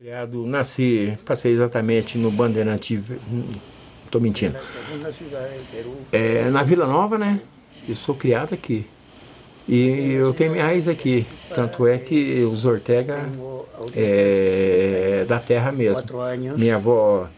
Criado, nasci, passei exatamente no Bandeirante. Estou mentindo. É, na Vila Nova, né? Eu sou criado aqui. E eu tenho minha raiz aqui. Tanto é que os Ortega é da terra mesmo. Minha avó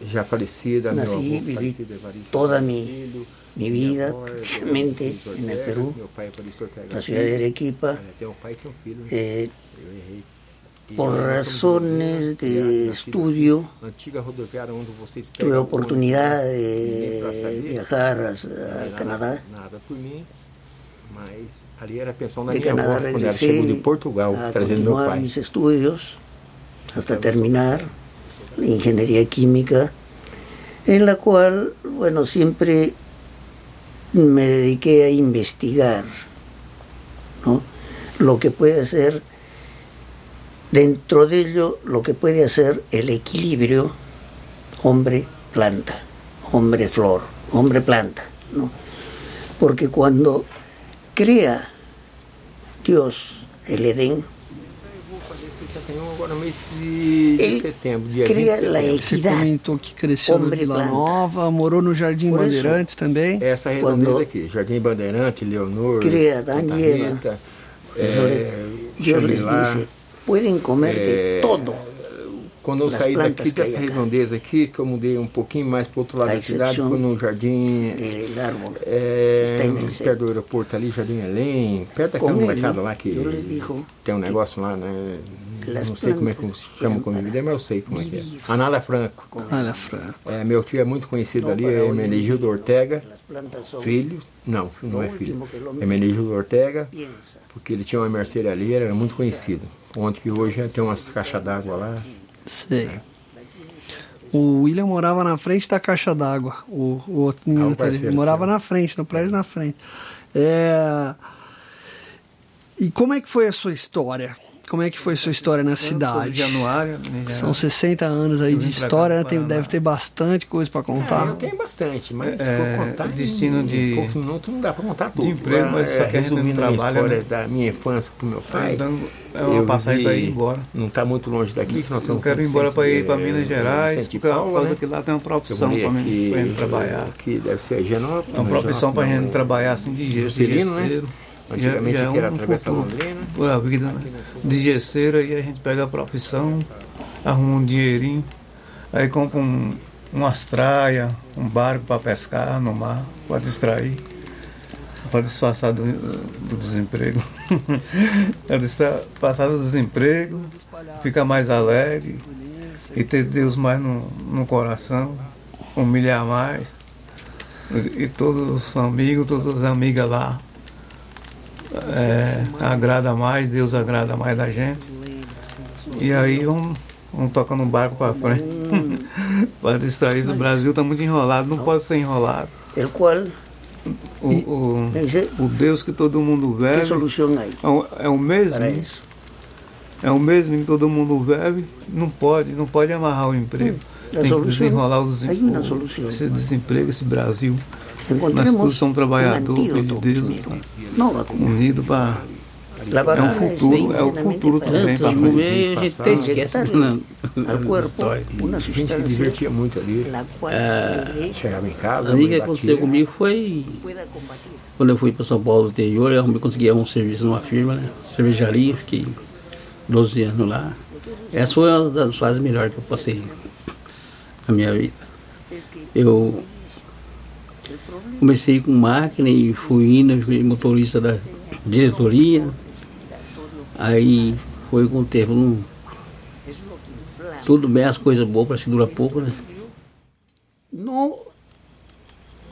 já falecida, meu avô falecido, Evaristo toda mi, Filho, mi minha vida é prácticamente Evaristo en el Perú, é la ciudad de. Arequipa. Né? eh, Eu errei. Por nós somos razones criados de na estudio, antiga- Antiga rodoviária onde vocês tuve pegam la o oportunidad ônibus, ninguém pra de saber. viajar a, Não a era Canadá. Nada, nada por mim, mas ali era a pensão da De minha Canadá avó, quando ela chegou de regresé Portugal, a trazendo meu continuar pai. mis estudios hasta terminar ingeniería química, en la cual, bueno, siempre me dediqué a investigar ¿no? lo que puede ser, dentro de ello, lo que puede hacer el equilibrio hombre-planta, hombre-flor, hombre-planta, ¿no? Porque cuando crea Dios el Edén, Já tem um agora no mês de de Ele setembro, dia 20 cria de la setembro. Você equidad. comentou que cresceu na Hombre Vila planta. Nova, morou no Jardim Por isso- Bandeirantes também. Essa redondeza Quando- aqui, Jardim Bandeirante, Leonor, Cria Santa Adán y Eva. Rita, Entonces, é, Dios les Shangri-La. Pueden comer de É, todo, Quando eu saí daqui que dessa redondeza aqui, que eu mudei um pouquinho mais para o outro lado da cidade, foi no jardim é, perto do aeroporto ali, Jardim Além, perto daquela molecada lá que digo tem um negócio lá, né? Não sei como é que se chama o convívio, mas eu sei como é que é. Anália Franco. Olha, Fran. É, meu tio é muito conhecido ali, é hoy en Menegildo día, Ortega, filho, não, não é filho, último que lo é Menegildo Ortega, porque ele tinha uma mercearia ali, era muito conhecido. Onde que hoje tem umas caixas d'água lá. Sei. O William morava na frente da caixa d'água. O, o outro menino Ah, o tá ali. parceiro morava seu. na frente, no prédio na frente. É... E como é que foi a sua história? Como é que foi a sua história na Eu de cidade? Januário, né, São 60 anos aí Eu de história, né? Tem- deve ter bastante coisa para contar. eu tenho bastante, mas se É, for contar destino em, de- em poucos minutos não dá para contar tudo. emprego, Ah, mas só que a gente não resumindo a história né? da minha infância com meu pai. dando- é uma passagem pra ir embora. Não está muito longe daqui, que nós Eu estamos quero ir embora para ir de- para Minas de Gerais, por causa né? que lá tem uma Eu profissão para gente trabalhar. Aqui deve ser Genópolis. É uma profissão para gente trabalhar assim de gesso, de né? Antigamente Já- já aqui era um Travessa pouco- Londrina. a vida né? de gesseiro, aí a gente pega a profissão, arruma um dinheirinho, aí compra um, umas traias, um barco para pescar no mar, para distrair, para disfarçar do, do desemprego. para disfarçar do desemprego, ficar mais alegre e ter Deus mais no, no coração, humilhar mais. E, e todos os amigos, todas as amigas lá é, agrada mais, Deus agrada mais da gente. E aí vamos, vamos tocando um barco para frente. para distrair. O Brasil está muito enrolado, não pode ser enrolado. el cual O, o, me dice, o Deus que todo mundo ¿qué bebe é o, é o mesmo. É o mesmo que todo mundo bebe. Não pode, não pode amarrar o emprego. A Tem que desenrolar o desemprego. solución. Esse desemprego, esse Brasil. Nós Encontremos todos somos un trabalhadores, de Deus, unidos para. É um futuro, é o futuro também para Transmover a gente esquece. al cuerpo una A gente se divertia muito ali. el Chegava em casa, A mãe que aconteceu comigo foi quando eu fui para São Paulo do interior, eu consegui um serviço numa firma, né? cervejaria, fiquei 12 anos lá. Essa foi uma das fases melhores que eu passei na minha vida. Eu comecei com máquina e fui indo, fui motorista da diretoria. Aí foi com o tempo, não, tudo bem, as coisas boas parece que dura pouco, né? No,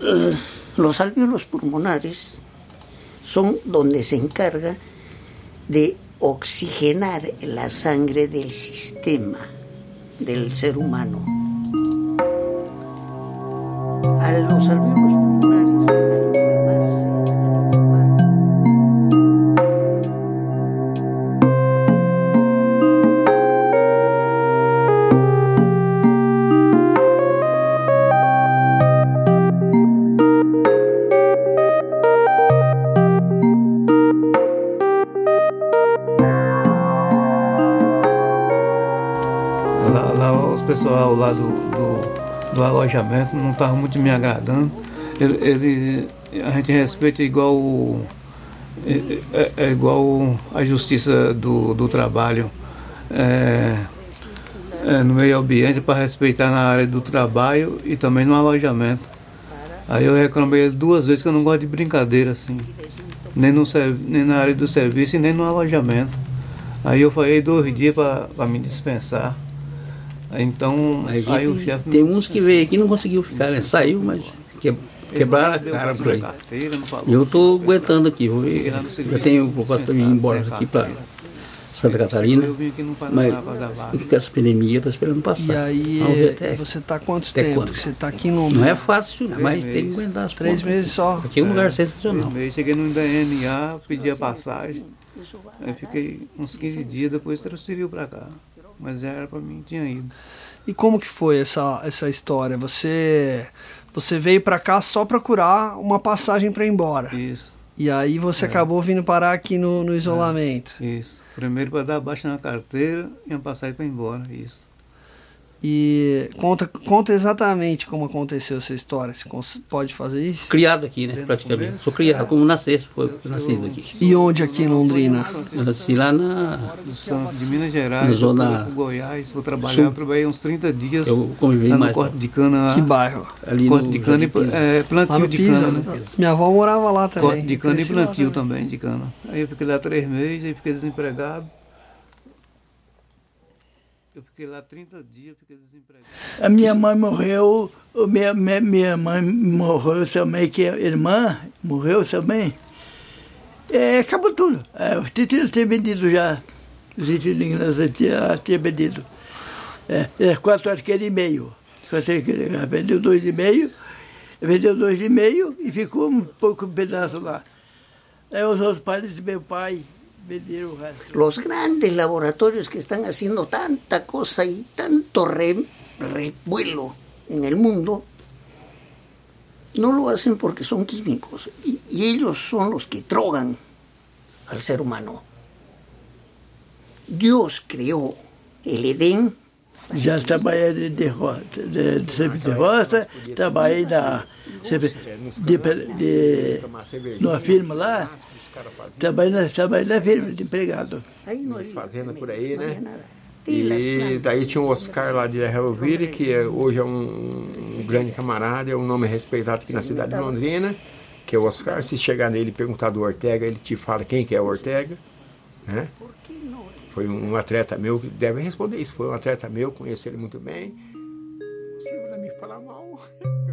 eh, los alvéolos pulmonares son donde se encarga de oxigenar la sangre del sistema del ser humano. A los alvéolos lá do, do, do alojamento não estava muito me agradando. Ele, ele, a gente respeita igual é, é, é igual a justiça do, do trabalho. É, é, no meio ambiente para respeitar na área do trabalho e também no alojamento. Aí eu reclamei duas vezes que eu não gosto de brincadeira assim, nem, no, nem na área do serviço e nem no alojamento. Aí eu falei dois dias para me dispensar. Então, Aí, aí o chefe. Tem uns que veio aqui e não conseguiu ficar, né? Saiu, mas que, quebraram a cara por aí. Eu estou aguentando aqui. Vou ver. Eu tenho proposta para ir embora aqui para Santa Catarina. Mas com essa pandemia, estou esperando passar. E aí, até- você tá quanto até tempo? quando? Você tá aqui em Londrina? Não é fácil, mas tem que meses. aguentar as Três pontas. meses só. Aqui é um lugar sensacional. Primeiro, cheguei no DNA, pedi a passagem. Aí fiquei uns 15 dias, depois transferiu para cá. Mas era para mim, tinha ido. E como que foi essa, essa história? Você você veio pra cá só procurar uma passagem pra ir embora. Isso, E aí você acabou vindo parar aqui no, no isolamento. isso. Primeiro para dar baixa na carteira e a passagem para ir embora, isso. E conta, conta exatamente como aconteceu essa história. Você pode fazer isso? Criado aqui, né? Praticamente. Sou criado, como nasci, foi nascido aqui. E onde aqui em Londrina? Eu nasci lá na. Do Santos, de Minas Gerais, Na zona- Goiás, vou trabalhar, Sul. eu trabalhei uns 30 dias Eu convivi lá no mais. corte de cana. Que bairro? Ali corte no de cana e Jardim é, plantio no de Pisa. cana, né? né? Minha avó morava lá também. Corte de cana e Cresci plantio também. também de cana. Aí eu fiquei lá três meses, aí fiquei desempregado. Eu fiquei lá 30 dias, fiquei desempregado. A minha mãe morreu, o minha, minha, minha mãe morreu também, que a irmã morreu também. É, acabou tudo. É, os títulos tinha vendido já. Títulos que nós tinha, tinha vendido. É, é, quatro arqueiros e meio. Quatro arqueiros, ela vendeu dois e meio, vendeu dois e meio e ficou um pouco pedaço lá. Aí os outros pais do meu pai o. Los grandes laboratorios que están haciendo tanta cosa y tanto re- revuelo en el mundo, no lo hacen porque son químicos y, y ellos son los que drogan al ser humano. Dios creó el Edén Já trabalhei de, de, ro- de, de, sempre de roça, trabalhei na, sempre de, de, numa firma lá, trabalhei na, trabalhei na firma de empregado. Había- fazendas por aí, né? E daí tinha o Oscar lá de Helvire, que é- hoje é um, um grande camarada, é um nome respeitado aqui na cidade de Londrina, que é o Oscar. Se chegar nele e perguntar do Ortega, ele te fala quem que é o Ortega. Né? Foi um atleta meu que deve responder isso. Foi um atleta meu, conheço ele muito bem. Se vai me falar mal.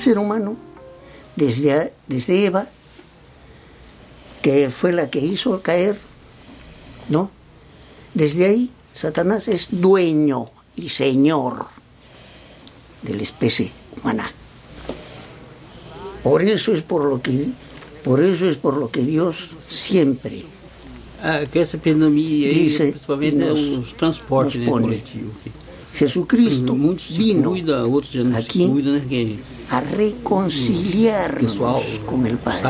ser humano, desde, desde Eva, que fue la que hizo caer, ¿no? Desde ahí, Satanás es dueño y señor de la especie humana. Por eso es por lo que, por eso es por lo que Dios siempre Ah, com essa pandemia aí, Dice, principalmente nos- né, coletivos. Jesucristo vino cuidam, outros já não aqui se cuidam, né? Porque a reconciliarnos con el Padre.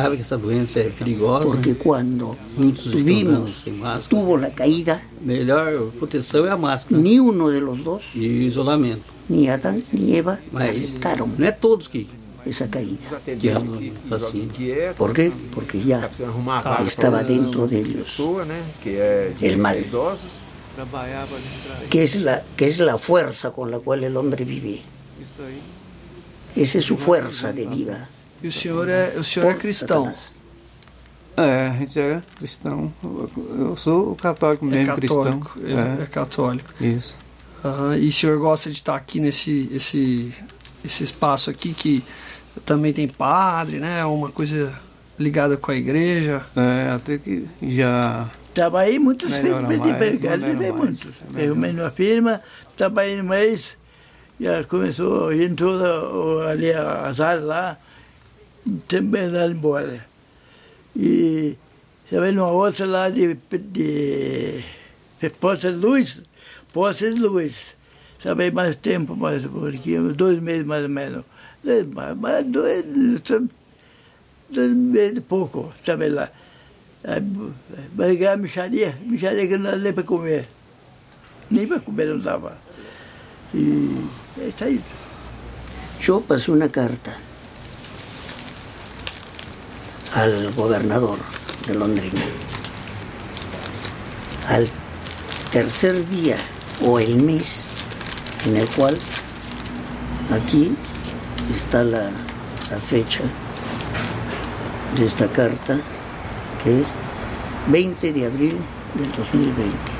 Porque cuando tuvimos, tuvo la caída, ni uno de los dos, ni Adán ni Eva, aceptaron esa caída. ¿Por qué? Porque ya estaba dentro de ellos el mal es la que es la fuerza con la cual el hombre vive Isso aí. Esa es su fuerza de vida. E o senhor é, o senhor é cristão. Satanás. É, a gente é cristão. Eu sou católico É mesmo, católico. cristão. É, é católico. Isso. Aham, E o senhor gosta de estar aqui nesse esse, esse espaço aqui que também tem padre, né? Uma coisa ligada com a igreja. É, até que já. Trabalhei muito Melhora sempre de mais, empregado, melhora trabalhei mais, muito. Eu numa firma, trabalhei mês, já começou, entrou ali as áreas lá, também lá embora. E também numa outra lá de, de, de Poça de Luz, Poça de Luz. Também mais tempo, mais porque dois meses mais ou menos. Mas dois, dois meses pouco, sabe lá. Vai ganhar micharia, micharia que não dá nem para comer. Nem para comer não dava. Y está ahí. Yo pasé una carta al gobernador de Londres. Al tercer día o el mes en el cual aquí está la, la fecha de esta carta, que es 20 de abril del 2020.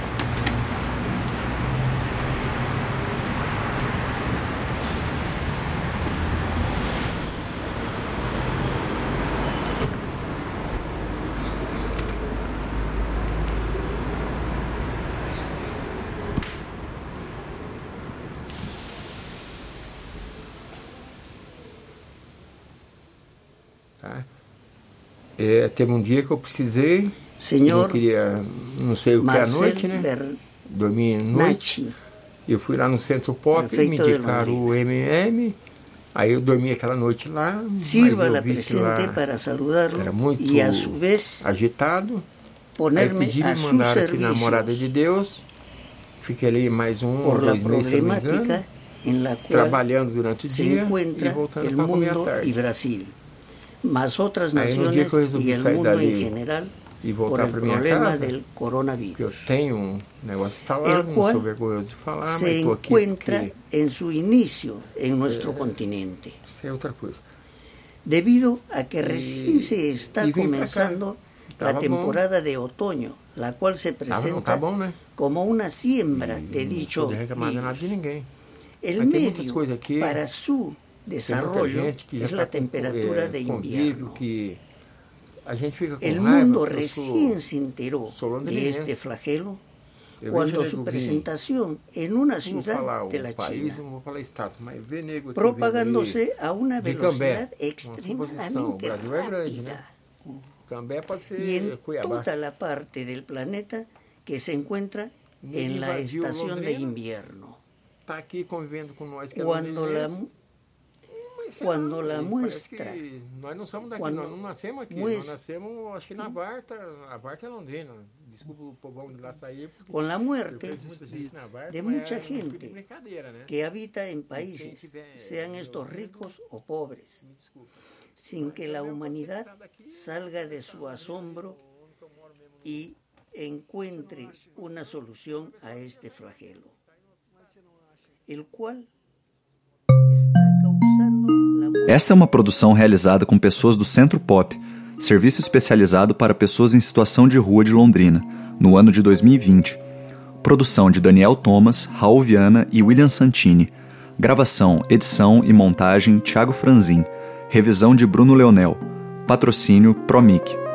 É, teve um dia que eu precisei, Senhor, não queria, não sei o que à noite, né? Ber... Dormi noite. Eu fui lá no Centro Pop, me indicaram o MM, aí eu dormi aquela noite lá. Sirva la presente para saludá-lo era muito e a su vez agitado. Ponerme pedi, a me mandaram aqui na Morada de Deus. Fiquei ali mais um ou dois meses, se não me engano, trabalhando durante o dia e voltando para comer à tarde. y Brasil, más otras Aí, no dia naciones que eu resolvi y el sair mundo dali en general e por voltar el para minha problema casa, del que eu coronavirus. tenho um negócio instalado, El não cual sou vergonhoso de falar, mas se estou aqui encuentra porque en su inicio en nuestro continente, isso é outra coisa. debido a que recién se está y vim para acá. comenzando Estaba la bom. temporada de otoño, la cual se Tá, não presenta tá bom, né? como una siembra de Não dicho pude reclamar de virus. nada de ninguém. El Mas tem muitas medio coisas aqui, para su Tem muita desarrollo es la temperatura de invierno. El mundo recién se enteró de este flagelo cuando su presentación en una ciudad de la China, propagándose a una velocidad extremadamente rápida. Y en toda la parte del planeta que se encuentra en la estación de invierno. Cuando la cuando lá, la parece muestra- Nós não somos daqui, quando nós não nascemos aqui. muestra- Nós nascemos, acho que na Varta. A Varta é Londrina. Desculpa o povão de lá sair. Eu muerte muita gente de espírito de gente né? que habita en países, sean estos ricos o pobres, sin que la humanidad salga de su asombro y encuentre una solución a este flagelo, el cual Esta é uma produção realizada com pessoas do Centro Pop, serviço especializado para pessoas em situação de rua de Londrina, no ano de 2020. Produção de Daniel Thomas, Raul Viana e William Santini. Gravação, edição e montagem Thiago Franzin. Revisão de Bruno Leonel. Patrocínio Promic.